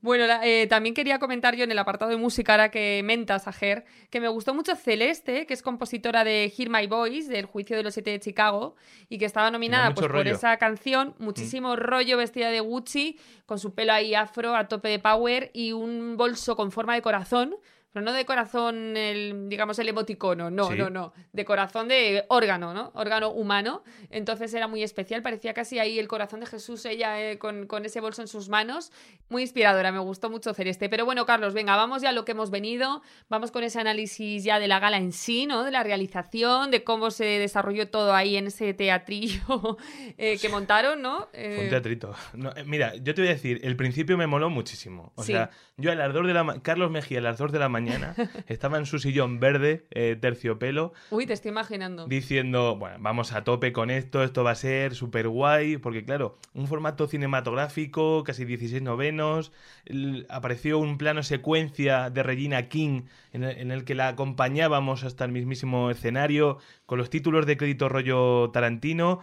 Bueno, la- eh, también quería comentar yo en el apartado de música, ahora que mentas a Ger, que me gustó mucho Celeste, que es compositora de Hear My Voice, del Juicio de los Siete de Chicago, y que estaba nominada pues, por. Mm. esa canción, muchísimo rollo vestida de Gucci, con su pelo ahí afro a tope de power y un bolso con forma de corazón. Pero no de corazón, el, digamos, el emoticono, no, Sí. no, no. De corazón de órgano, ¿no? Órgano humano. Entonces era muy especial, parecía casi ahí el corazón de Jesús, ella eh, con, con ese bolso en sus manos. Muy inspiradora, me gustó mucho Celeste. Pero bueno, Carlos, venga, vamos ya a lo que hemos venido. Vamos con ese análisis ya de la gala en sí, ¿no? De la realización, de cómo se desarrolló todo ahí en ese teatrillo eh, que montaron, ¿no? Fue un teatrito. No, eh, mira, yo te voy a decir, el principio me moló muchísimo. O Sí. sea, yo al ardor de la Carlos Mejía a las 2 de la mañana estaba en su sillón verde, eh, terciopelo, Uy, te estoy imaginando. diciendo, bueno, vamos a tope con esto, esto va a ser súper guay, porque claro, un formato cinematográfico, casi 16 novenos, apareció un plano secuencia de Regina King en el, en el que la acompañábamos hasta el mismísimo escenario, con los títulos de crédito rollo Tarantino,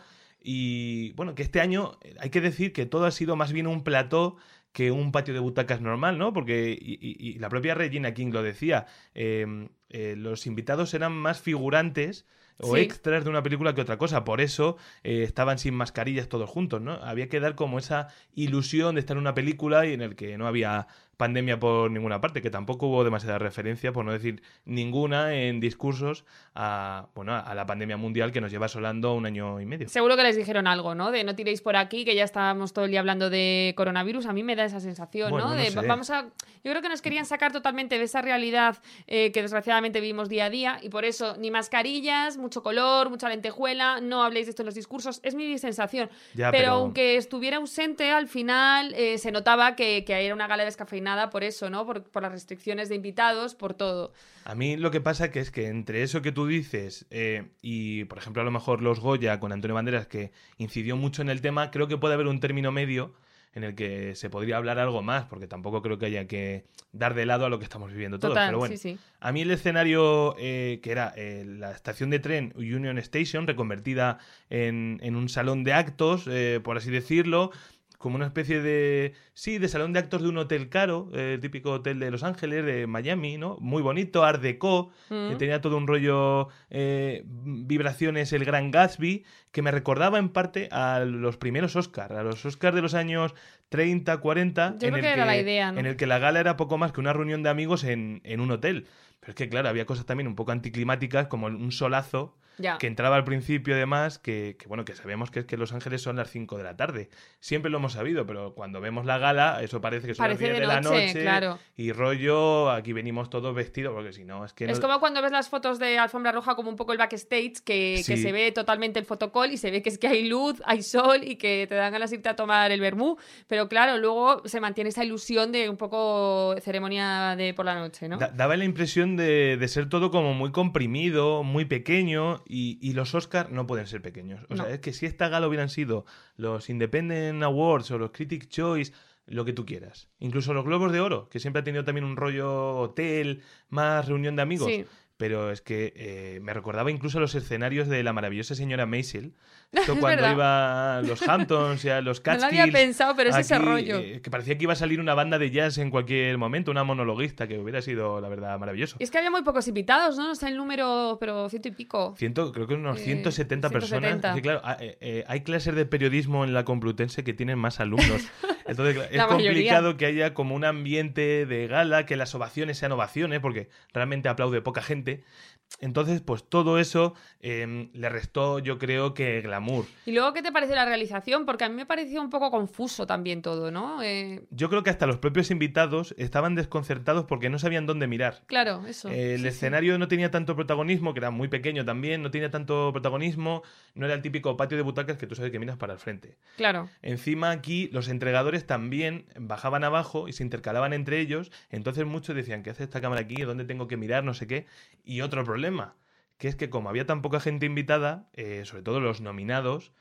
y bueno, que este año eh, hay que decir que todo ha sido más bien un plató que un patio de butacas normal, ¿no? Porque, y, y- y la propia Regina King lo decía, eh, eh, los invitados eran más figurantes o Sí. extras de una película que otra cosa. Por eso eh, estaban sin mascarillas todos juntos, ¿no? Había que dar como esa ilusión de estar en una película y en el que no había pandemia por ninguna parte, que tampoco hubo demasiada referencia, por no decir ninguna, en discursos a, bueno, a la pandemia mundial que nos lleva asolando un año y medio. Seguro que les dijeron algo, ¿no? De no tiréis por aquí, que ya estábamos todo el día hablando de coronavirus. A mí me da esa sensación, Bueno, ¿no? no De sé. vamos a. Yo creo que nos querían sacar totalmente de esa realidad eh, que desgraciadamente vivimos día a día y por eso ni mascarillas, mucho color, mucha lentejuela, no habléis de esto en los discursos. Es mi sensación. Ya, pero, pero- aunque estuviera ausente, al final eh, se notaba que, que era una gala descafeinada por eso, ¿no? Por, por las restricciones de invitados, por todo. A mí lo que pasa que es que entre eso que tú dices eh, y, por ejemplo, a lo mejor los Goya con Antonio Banderas, que incidió mucho en el tema, creo que puede haber un término medio en el que se podría hablar algo más, porque tampoco creo que haya que dar de lado a lo que estamos viviendo todos. Total, pero bueno, sí, sí. a mí el escenario eh, que era eh, la estación de tren Union Station, reconvertida en, en un salón de actos, eh, por así decirlo, como una especie de, sí, de salón de actos de un hotel caro, eh, típico hotel de Los Ángeles, de Miami, ¿no? Muy bonito, Art Deco, Mm. que tenía todo un rollo eh, vibraciones, el Gran Gatsby, que me recordaba en parte a los primeros Oscar, a los Oscars de los años 30, 40, Yo en, creo el que era la idea, ¿no? en el que la gala era poco más que una reunión de amigos en, en un hotel. Pero es que, claro, había cosas también un poco anticlimáticas, como un solazo Ya. que entraba al principio, además, que, que, bueno, que sabemos que es que Los Ángeles son las 5 de la tarde. Siempre lo hemos sabido, pero cuando vemos la gala, eso parece que son Parece las 10 de de, la noche, noche. claro. Y rollo, aquí venimos todos vestidos, porque si no, es que Es no- como cuando ves las fotos de Alfombra Roja como un poco el backstage, que, que se ve totalmente el fotocall y se ve que es que hay luz, hay sol y que te dan ganas de irte a tomar el vermú. Pero claro, luego se mantiene esa ilusión de un poco ceremonia de por la noche, ¿no? Da- daba la impresión de, de ser todo como muy comprimido, muy pequeño, y, y los Oscar no pueden ser pequeños. O No. sea, es que si esta gala hubieran sido los Independent Awards o los Critics' Choice, lo que tú quieras. Incluso los Globos de Oro, que siempre ha tenido también un rollo hotel, más reunión de amigos. Sí. Pero es que eh, me recordaba incluso los escenarios de la maravillosa señora Maisel. Esto Es cuando verdad. iba a los Hamptons y a los No lo Catskills. había pensado, pero es ese rollo. eh, que parecía que iba a salir una banda de jazz en cualquier momento, una monologuista, que hubiera sido, la verdad, maravilloso. Y es que había muy pocos invitados, ¿no? No sé el número, pero ciento y pico. Ciento, creo que unos Eh, 170 personas. 170. Es que, claro, ah, eh, eh, hay clases de periodismo en la Complutense que tienen más alumnos. Entonces, claro, es mayoría. complicado que haya como un ambiente de gala, que las ovaciones sean ovaciones, porque realmente aplaude poca gente. Entonces, pues todo eso eh, le restó, yo creo que glamour. Y luego, ¿qué te parece la realización? Porque a mí me pareció un poco confuso también todo, ¿no? Eh, Yo creo que hasta los propios invitados estaban desconcertados porque no sabían dónde mirar. claro, eso. El Sí, sí. escenario no tenía tanto protagonismo, que era muy pequeño también, no tenía tanto protagonismo, no era el típico patio de butacas que tú sabes que miras para el frente. Claro. Encima aquí los entregadores también bajaban abajo y se intercalaban entre ellos, entonces muchos decían, ¿qué hace esta cámara aquí? ¿Dónde tengo que mirar? No sé qué. Y otro problema, que es que como había tan poca gente invitada, eh, sobre todo los nominados,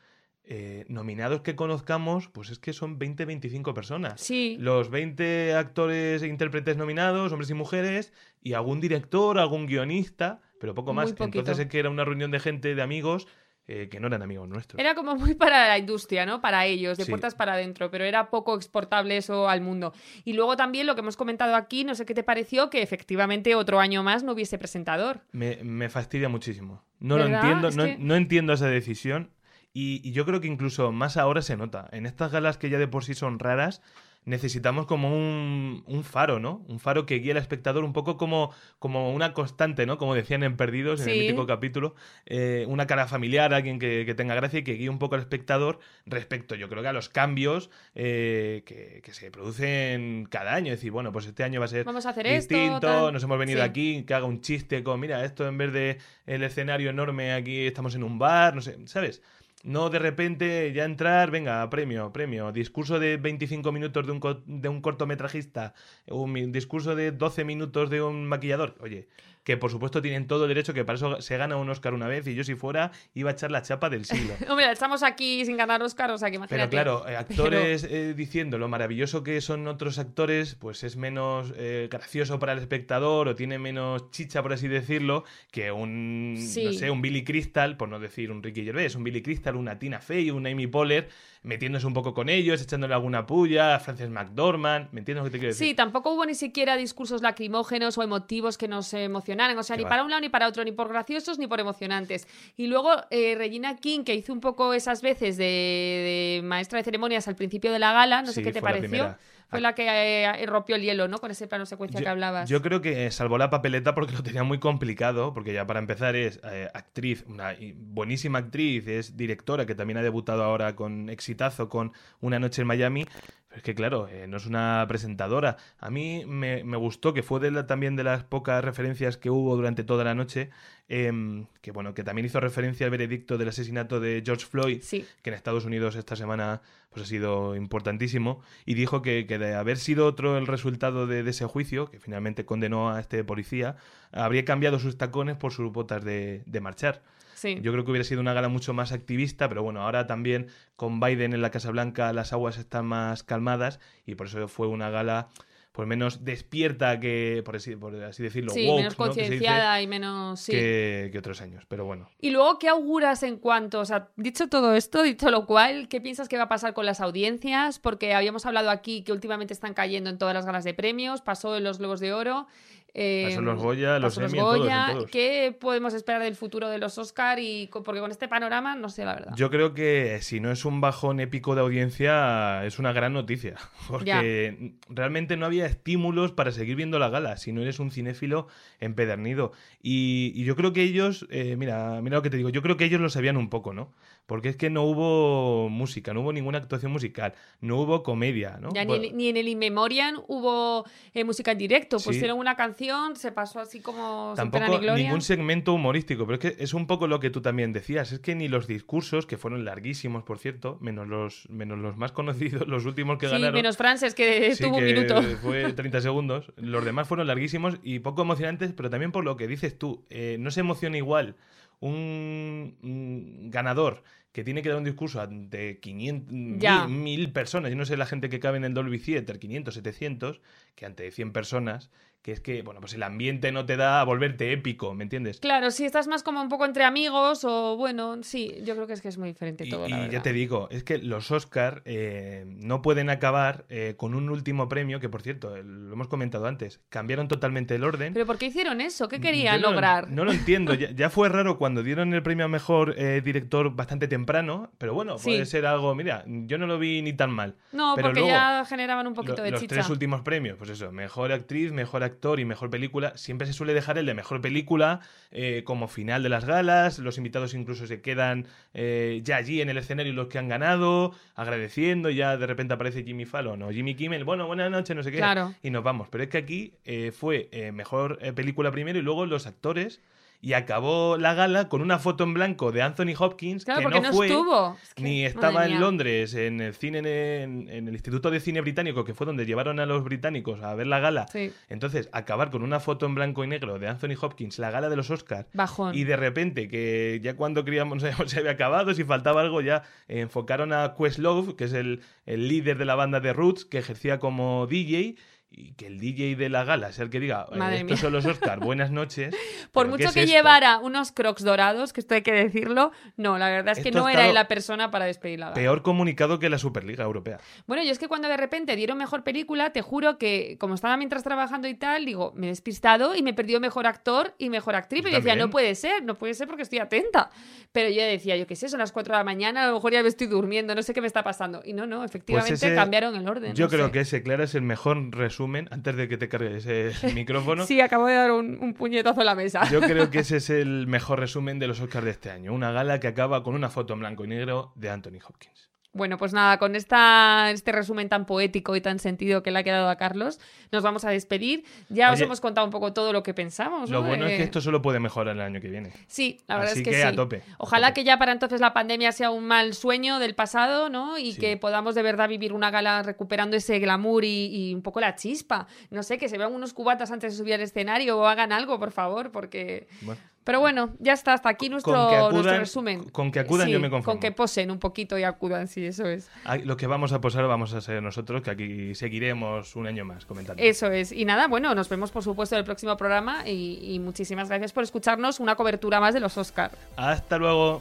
eh, nominados que conozcamos, pues es que son 20-25 personas. Sí. Los 20 actores e intérpretes nominados, hombres y mujeres, y algún director, algún guionista, pero poco más. Entonces es que era una reunión de gente, de amigos, eh, que no eran amigos nuestros. Era como muy para la industria, ¿no? Para ellos, de Sí. puertas para adentro, pero era poco exportable eso al mundo. Y luego también lo que hemos comentado aquí, no sé qué te pareció, que efectivamente otro año más no hubiese presentador. Me, me fastidia muchísimo. No lo entiendo, no, que- no entiendo esa decisión. Y, y yo creo que incluso más ahora se nota. En estas galas que ya de por sí son raras, necesitamos como un, un faro, ¿no? Un faro que guíe al espectador un poco como, como una constante, ¿no? Como decían en Perdidos, en el mítico capítulo, eh, una cara familiar, alguien que, que tenga gracia y que guíe un poco al espectador respecto, yo creo que a los cambios eh, que, que se producen cada año. Es decir, bueno, pues este año va a ser Vamos a hacer esto, distinto, tal. nos hemos venido Sí. aquí, que haga un chiste con, mira, esto en vez de el escenario enorme, aquí estamos en un bar, no sé, ¿sabes? No de repente ya entrar, venga, premio, premio, discurso de 25 minutos de un, co- de un cortometrajista, un discurso de 12 minutos de un maquillador. Oye, que por supuesto tienen todo derecho, que para eso se gana un Oscar una vez y yo si fuera iba a echar la chapa del siglo. Hombre, estamos aquí sin ganar Oscar, o sea que Pero imagínate. claro, eh, actores eh, diciendo lo maravilloso que son otros actores, pues es menos eh, gracioso para el espectador o tiene menos chicha, por así decirlo, que un, Sí. no sé, un Billy Crystal, por no decir un Ricky Gervais, un Billy Crystal, una Tina Fey, una Amy Poehler, metiéndose un poco con ellos, echándole alguna puya, a Frances McDormand, ¿me entiendes lo que te quiero decir? Sí, tampoco hubo ni siquiera discursos lacrimógenos o emotivos que nos emocionaran. O sea, ni va. para un lado ni para otro, ni por graciosos ni por emocionantes. Y luego eh, Regina King, que hizo un poco esas veces de, de maestra de ceremonias al principio de la gala, no sé qué te la pareció. Fue la que eh, rompió el hielo, ¿no? Con ese plano secuencia que hablabas. Yo creo que salvó la papeleta porque lo tenía muy complicado, porque ya para empezar es eh, actriz, una buenísima actriz, es directora que también ha debutado ahora con exitazo con Una noche en Miami. Pero es que claro, eh, no es una presentadora. A mí me, me gustó que fue de la- también de las pocas referencias que hubo durante toda la noche, em, que bueno, que también hizo referencia al veredicto del asesinato de George Floyd Sí. que en Estados Unidos esta semana pues ha sido importantísimo, y dijo que, que de haber sido otro el resultado de, de ese juicio, que finalmente condenó a este policía, habría cambiado sus tacones por sus botas de, de marchar. Sí. Yo creo que hubiera sido una gala mucho más activista, pero bueno, ahora también con Biden en la Casa Blanca las aguas están más calmadas y por eso fue una gala pues menos despierta que, por así, por así decirlo, Sí, woke, menos concienciada y menos. Sí. que, que otros años. Pero bueno, Y luego, ¿qué auguras en cuanto, o sea, dicho todo esto, dicho lo cual, ¿qué piensas que va a pasar con las audiencias? Porque habíamos hablado aquí que últimamente están cayendo en todas las galas de premios, pasó en los Globos de Oro. Eh, los Goya, los Emmy, Goya. todos. ¿Qué podemos esperar del futuro de los Oscar? Y porque con este panorama, no sé la verdad. Yo creo que si no es un bajón épico de audiencia, es una gran noticia. Porque realmente no había estímulos para seguir viendo la gala, si no eres un cinéfilo empedernido. Y, y yo creo que ellos, eh, mira, mira lo que te digo, yo creo que ellos lo sabían un poco, ¿no? Porque es que no hubo música, no hubo ninguna actuación musical, no hubo comedia, ¿no? Ya ni, Bueno, el- ni en el In Memoriam hubo eh, música en directo. Sí. Pusieron una canción, se pasó así como sin pena Tampoco ni gloria. ningún segmento humorístico, pero es que es un poco lo que tú también decías, es que ni los discursos, que fueron larguísimos, por cierto, menos los, menos los más conocidos, los últimos que sí, ganaron. menos Frances, que Sí, tuvo un minuto. Fue 30 segundos. Los demás fueron larguísimos y poco emocionantes, pero también por lo que dices tú. eh, no se emociona igual un, un ganador que tiene que dar un discurso ante 500, Ya. mil, mil personas. Yo no sé la gente que cabe en el Dolby Theater, 500, 700, que ante 100 personas, que es que, bueno, pues el ambiente no te da a volverte épico, ¿me entiendes? Claro, si estás más como un poco entre amigos o bueno, sí, yo creo que es que es muy diferente Y, todo. y la ya te digo, es que los Oscar eh, no pueden acabar eh, con un último premio, que por cierto, lo hemos comentado antes, cambiaron totalmente el orden. Pero ¿por qué hicieron eso? ¿Qué querían no lo- lograr? No lo entiendo. Ya, ya fue raro cuando dieron el premio a mejor eh, director bastante temprano, pero bueno, Sí. puede ser algo. Mira, yo no lo vi ni tan mal. No, pero porque luego, ya generaban un poquito Lo- de los chicha. tres últimos premios, pues eso, mejor actriz, mejor actor y mejor película, siempre se suele dejar el de mejor película eh, como final de las galas. Los invitados incluso se quedan eh, ya allí en el escenario los que han ganado, agradeciendo. Y ya de repente aparece Jimmy Fallon o Jimmy Kimmel, bueno, buenas noches, no sé qué. Claro. Y nos vamos. Pero es que aquí eh, fue eh, mejor eh, película primero y luego los actores. Y acabó la gala con una foto en blanco de Anthony Hopkins, Claro, que porque no, no, fue, estuvo. Es que, ni estaba en. Londres, en el cine, en, en el Instituto de Cine Británico, que fue donde llevaron a los británicos a ver la gala. Sí, Entonces, acabar con una foto en blanco y negro de Anthony Hopkins, la gala de los Oscars, bajón. y de repente, que ya cuando creíamos se había acabado, si faltaba algo, ya enfocaron a Questlove, que es el, el líder de la banda de Roots, que ejercía como DJ. Y que el DJ de la gala sea el que diga, eh, Madre estos mía. son los Oscar, buenas noches. Por ¿pero qué mucho es que esto? llevara unos crocs dorados, que esto hay que decirlo, no, la verdad es que Esto no era la persona para despedir la gala. Peor comunicado que la Superliga Europea. Bueno, yo es que cuando de repente dieron mejor película, te juro que como estaba mientras trabajando y tal, digo, me he despistado y me perdió mejor actor y mejor actriz. Yo yo decía, no puede ser, no puede ser porque estoy atenta. Pero yo decía, yo qué sé, son las 4 de la mañana, a lo mejor ya me estoy durmiendo, no sé qué me está pasando. Y no, no, efectivamente Pues ese- cambiaron el orden. Yo no creo sé. que ese, Clara, es el mejor resumen, antes de que te cargues el micrófono. Sí, acabo de dar un, un puñetazo a la mesa. Yo creo que ese es el mejor resumen de los Oscars de este año. Una gala que acaba con una foto en blanco y negro de Anthony Hopkins. Bueno, pues nada, con esta, este resumen tan poético y tan sentido que le ha quedado a Carlos, nos vamos a despedir. Ya os hemos contado un poco todo lo que pensamos. Lo ¿no? bueno es Eh, que esto solo puede mejorar el año que viene. Sí, la verdad Así es que, que sí. a tope, a Ojalá tope. que ya para entonces la pandemia sea un mal sueño del pasado, ¿no? Y Sí. que podamos de verdad vivir una gala recuperando ese glamour y, y un poco la chispa. No sé, que se vean unos cubatas antes de subir al escenario o hagan algo, por favor, porque... Bueno, Pero bueno, ya está, hasta aquí nuestro, Con que acudan- nuestro resumen. con que acudan yo me Con conformo. que posen un poquito y acudan, sí, eso es. lo que vamos a posar vamos a ser nosotros, que aquí seguiremos un año más comentando. Eso es. Y nada, bueno, nos vemos por supuesto en el próximo programa y, y muchísimas gracias por escucharnos una cobertura más de los Oscar. Hasta luego.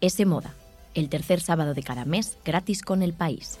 S Moda, el tercer sábado de cada mes gratis con el país.